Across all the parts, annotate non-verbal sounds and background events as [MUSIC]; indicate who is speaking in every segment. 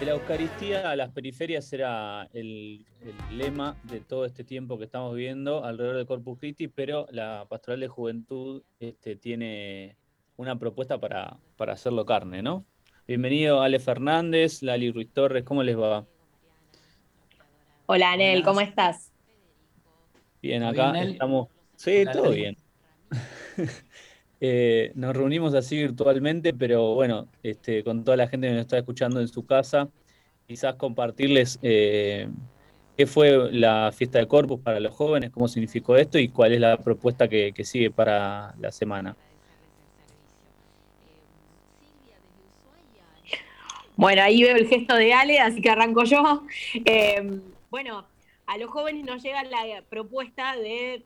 Speaker 1: la Eucaristía a las periferias era el, lema de todo este tiempo que estamos viviendo alrededor de Corpus Christi, pero la Pastoral de Juventud este, tiene una propuesta para, hacerlo carne, ¿no? Bienvenido Ale Fernández, Lali Ruiz Torres, ¿cómo les va?
Speaker 2: Hola Anel, ¿cómo estás?
Speaker 1: Bien, acá estamos. Sí, todo bien. [LAUGHS] Eh, nos reunimos así virtualmente, pero bueno, este, con toda la gente que nos está escuchando en su casa, quizás compartirles eh, qué fue la fiesta de Corpus para los jóvenes, cómo significó esto y cuál es la propuesta que, sigue para la semana.
Speaker 2: Bueno, ahí veo el gesto de Ale, así que arranco yo. Eh, bueno, a los jóvenes nos llega la propuesta de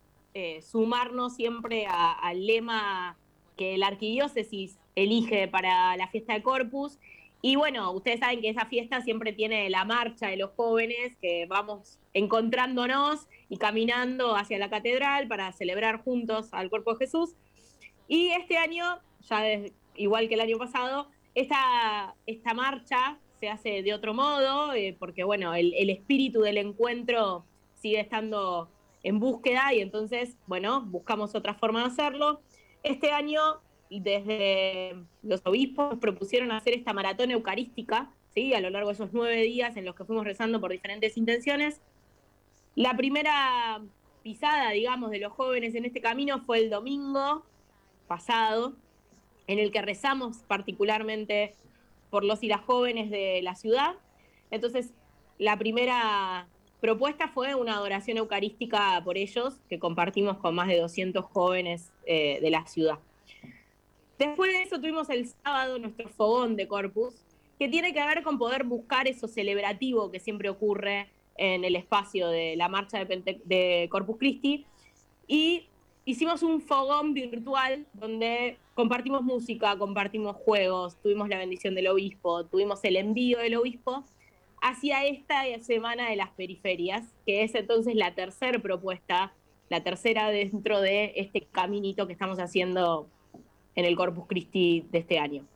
Speaker 2: sumarnos siempre al lema que la arquidiócesis elige para la fiesta de Corpus. Y bueno, ustedes saben que esa fiesta siempre tiene la marcha de los jóvenes, que vamos encontrándonos y caminando hacia la catedral para celebrar juntos al cuerpo de Jesús. Y este año, ya igual que el año pasado, esta, esta marcha se hace de otro modo, eh, porque bueno, el, el espíritu del encuentro sigue estando en búsqueda y entonces, bueno, buscamos otra forma de hacerlo. Este año, desde los obispos propusieron hacer esta maratón eucarística, ¿sí? a lo largo de esos nueve días en los que fuimos rezando por diferentes intenciones. La primera pisada, digamos, de los jóvenes en este camino fue el domingo pasado, en el que rezamos particularmente por los y las jóvenes de la ciudad. Entonces, la primera propuesta fue una adoración eucarística por ellos, que compartimos con más de 200 jóvenes eh, de la ciudad. Después de eso tuvimos el sábado nuestro fogón de Corpus, que tiene que ver con poder buscar eso celebrativo que siempre ocurre en el espacio de la marcha de, de Corpus Christi. Y hicimos un fogón virtual donde compartimos música, compartimos juegos, tuvimos la bendición del obispo, tuvimos el envío del obispo hacia esta semana de las periferias, que es entonces la tercera propuesta, la tercera dentro de este caminito que estamos haciendo en el Corpus Christi de este año.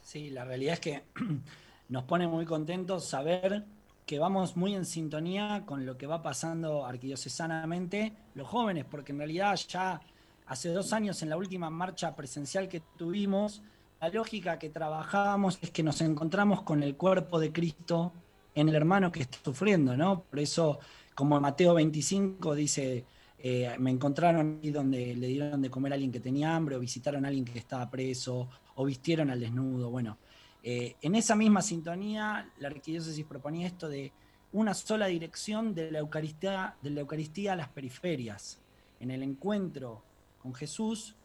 Speaker 3: Sí, la realidad es que [CLEARS THROAT] nos pone muy contentos saber que vamos muy en sintonía con lo que va pasando arquidiocesanamente los jóvenes, porque en realidad ya hace dos años en la última marcha presencial que tuvimos, la lógica que trabajábamos es que nos encontramos con el cuerpo de Cristo en el hermano que está sufriendo, ¿no? Por eso, como Mateo 25 dice, eh, me encontraron ahí donde le dieron de comer a alguien que tenía hambre, o visitaron a alguien que estaba preso, o vistieron al desnudo. Bueno, eh, en esa misma sintonía, la arquidiócesis proponía esto de una sola dirección de la Eucaristía, de la Eucaristía a las periferias. En el encuentro con Jesús,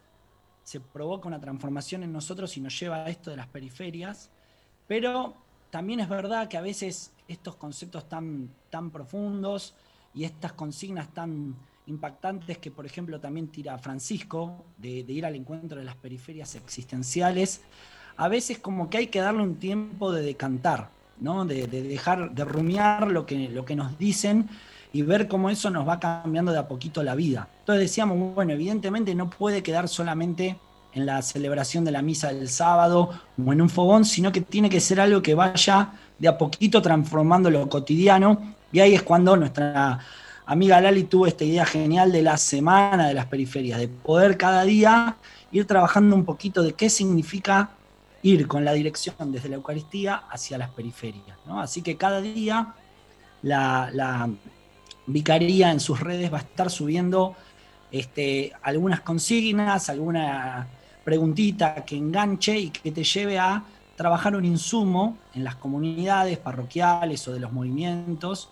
Speaker 3: se provoca una transformación en nosotros y nos lleva a esto de las periferias, pero también es verdad que a veces estos conceptos tan, tan profundos y estas consignas tan impactantes que, por ejemplo, también tira Francisco, de, ir al encuentro de las periferias existenciales, a veces como que hay que darle un tiempo de decantar, ¿no? de, dejar, de rumiar lo que, lo que nos dicen y ver cómo eso nos va cambiando de a poquito la vida. Entonces decíamos, bueno, evidentemente no puede quedar solamente en la celebración de la misa del sábado o en un fogón, sino que tiene que ser algo que vaya de a poquito transformando lo cotidiano. Y ahí es cuando nuestra amiga Lali tuvo esta idea genial de la semana de las periferias, de poder cada día ir trabajando un poquito de qué significa ir con la dirección desde la Eucaristía hacia las periferias. Así que cada día la, Vicaría en sus redes va a estar subiendo este, algunas consignas, alguna preguntita que enganche y que te lleve a trabajar un insumo en las comunidades parroquiales o de los movimientos,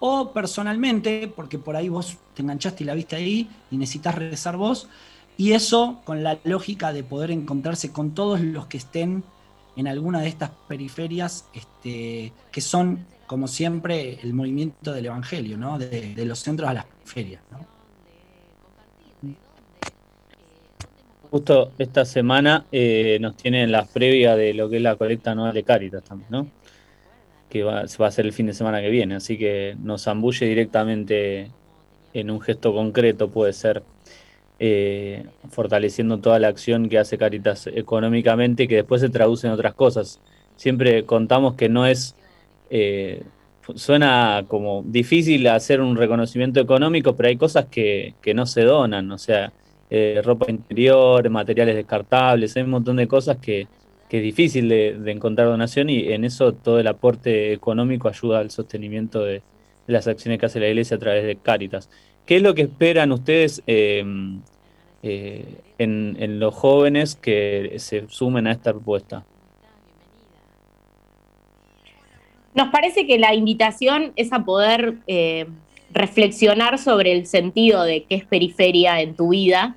Speaker 3: o personalmente, porque por ahí vos te enganchaste y la viste ahí y necesitas rezar vos, y eso con la lógica de poder encontrarse con todos los que estén en alguna de estas periferias este, que son como siempre, el movimiento del Evangelio, ¿no? de, los centros a las periferias.
Speaker 1: Justo esta semana eh, nos tienen las previas de lo que es la colecta anual de Cáritas también, ¿no? que va, va a ser el fin de semana que viene, así que nos zambulle directamente en un gesto concreto, puede ser eh, fortaleciendo toda la acción que hace Caritas económicamente, que después se traduce en otras cosas siempre contamos que no es, eh, suena como difícil hacer un reconocimiento económico, pero hay cosas que, no se donan, o sea, eh, ropa interior, materiales descartables, hay un montón de cosas que, es difícil de, encontrar donación y en eso todo el aporte económico ayuda al sostenimiento de, las acciones que hace la iglesia a través de Cáritas. ¿Qué es lo que esperan ustedes eh, en, en los jóvenes que se sumen a esta propuesta?
Speaker 2: Nos parece que la invitación es a poder eh, reflexionar sobre el sentido de qué es periferia en tu vida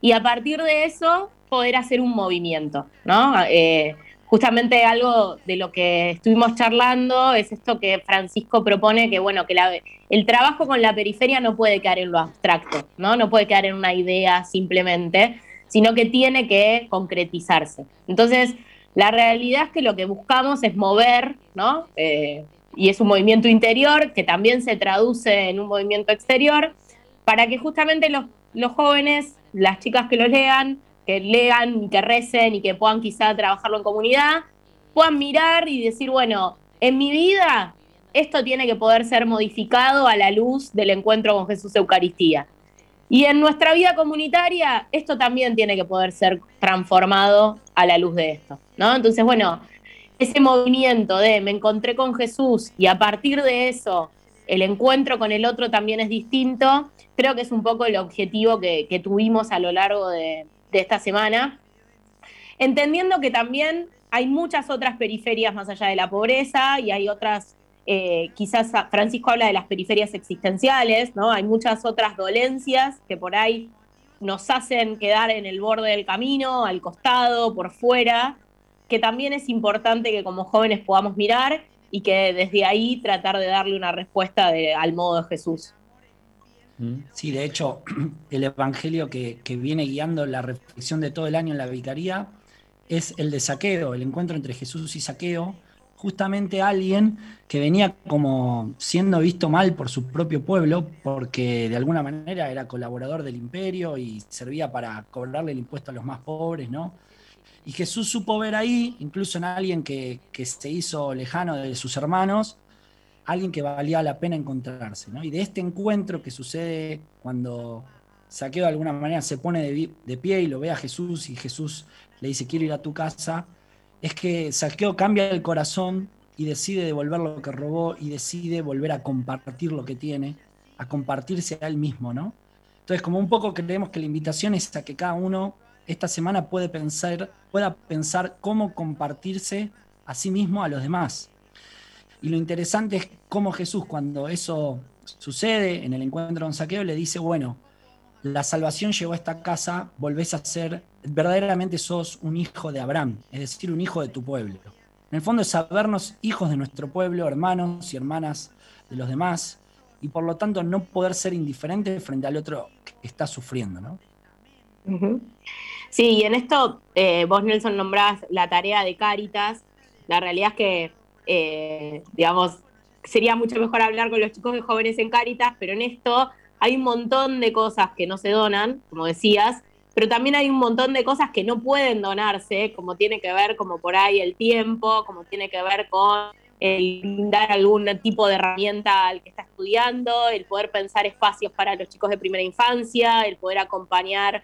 Speaker 2: y a partir de eso poder hacer un movimiento, ¿no? Eh, justamente algo de lo que estuvimos charlando es esto que Francisco propone, que bueno, que el trabajo con la periferia no puede quedar en lo abstracto, ¿no? No puede quedar en una idea simplemente, sino que tiene que concretizarse. Entonces, la realidad es que lo que buscamos es mover, ¿no? Eh, y es un movimiento interior que también se traduce en un movimiento exterior, para que justamente los, los jóvenes, las chicas que lo lean, que lean y que recen y que puedan quizá trabajarlo en comunidad, puedan mirar y decir, bueno, en mi vida esto tiene que poder ser modificado a la luz del encuentro con Jesús Eucaristía. Y en nuestra vida comunitaria, esto también tiene que poder ser transformado a la luz de esto, ¿no? Entonces, bueno, ese movimiento de me encontré con Jesús y a partir de eso el encuentro con el otro también es distinto, creo que es un poco el objetivo que, tuvimos a lo largo de, de esta semana, entendiendo que también hay muchas otras periferias más allá de la pobreza y hay otras eh, quizás Francisco habla de las periferias existenciales, ¿no? Hay muchas otras dolencias que por ahí nos hacen quedar en el borde del camino, al costado, por fuera, que también es importante que como jóvenes podamos mirar y que desde ahí tratar de darle una respuesta al modo de Jesús.
Speaker 3: Sí, de hecho, [CLEARS THROAT] el Evangelio que, viene guiando la reflexión de todo el año en la Vicaría es el de Saqueo, el encuentro entre Jesús y Saqueo, justamente alguien que venía como siendo visto mal por su propio pueblo, porque de alguna manera era colaborador del imperio y servía para cobrarle el impuesto a los más pobres, ¿no? Y Jesús supo ver ahí, incluso en alguien que, se hizo lejano de sus hermanos, alguien que valía la pena encontrarse, ¿no? Y de este encuentro que sucede cuando Saqueo de alguna manera se pone de, pie y lo ve a Jesús y Jesús le dice, quiero ir a tu casa, es que Saqueo cambia el corazón y decide devolver lo que robó y decide volver a compartir lo que tiene, a compartirse a él mismo, ¿no? Entonces, como un poco creemos que la invitación es a que cada uno esta semana puede pensar, pueda pensar cómo compartirse a sí mismo a los demás. Y lo interesante es cómo Jesús, cuando eso sucede en el encuentro con Saqueo, le dice, bueno, la salvación llegó a esta casa, volvés a ser, verdaderamente sos un hijo de Abraham, es decir, un hijo de tu pueblo. En el fondo es sabernos hijos de nuestro pueblo, hermanos y hermanas de los demás, y por lo tanto no poder ser indiferentes frente al otro que está sufriendo, ¿no?
Speaker 2: Sí, y en esto eh, vos, Nelson, nombrás la tarea de Cáritas. La realidad es que, eh, digamos, sería mucho mejor hablar con los chicos y jóvenes en Cáritas, pero en esto hay un montón de cosas que no se donan, como decías, pero también hay un montón de cosas que no pueden donarse, como tiene que ver como por ahí el tiempo, como tiene que ver con el dar algún tipo de herramienta al que está estudiando, el poder pensar espacios para los chicos de primera infancia, el poder acompañar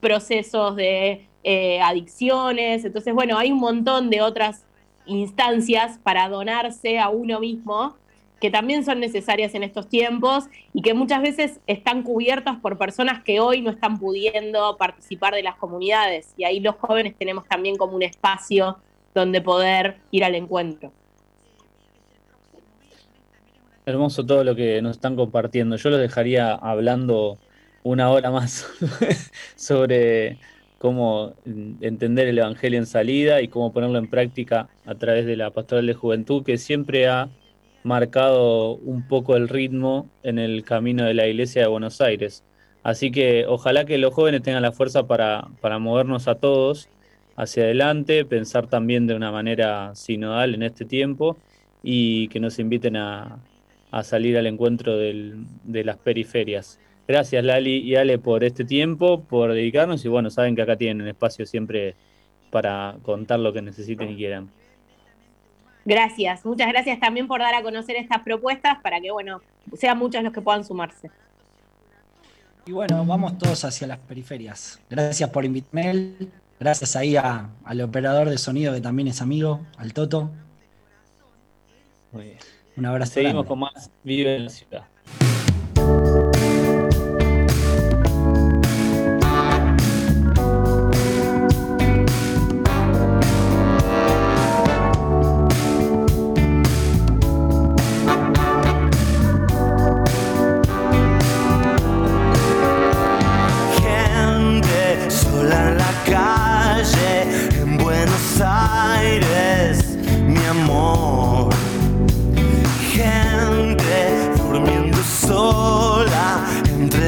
Speaker 2: procesos de eh, adicciones. Entonces, bueno, hay un montón de otras instancias para donarse a uno mismo que también son necesarias en estos tiempos y que muchas veces están cubiertas por personas que hoy no están pudiendo participar de las comunidades. Y ahí los jóvenes tenemos también como un espacio donde poder ir al encuentro.
Speaker 1: Hermoso todo lo que nos están compartiendo. Yo los dejaría hablando una hora más [LAUGHS] sobre cómo entender el Evangelio en salida y cómo ponerlo en práctica a través de la pastoral de juventud, que siempre ha marcado un poco el ritmo en el camino de la iglesia de Buenos Aires. Así que ojalá que los jóvenes tengan la fuerza para, movernos a todos hacia adelante, pensar también de una manera sinodal en este tiempo y que nos inviten a, salir al encuentro de las periferias. Gracias Lali y Ale por este tiempo, por dedicarnos y bueno, saben que acá tienen espacio siempre para contar lo que necesiten y quieran.
Speaker 2: Gracias, muchas gracias también por dar a conocer estas propuestas para que, bueno, sean muchos los que puedan sumarse.
Speaker 3: Y bueno, vamos todos hacia las periferias. Gracias por invitarme. Gracias ahí al operador de sonido que también es amigo, al Toto.
Speaker 4: Muy bien.
Speaker 3: Un abrazo.
Speaker 4: Seguimos con más Vive en la Ciudad.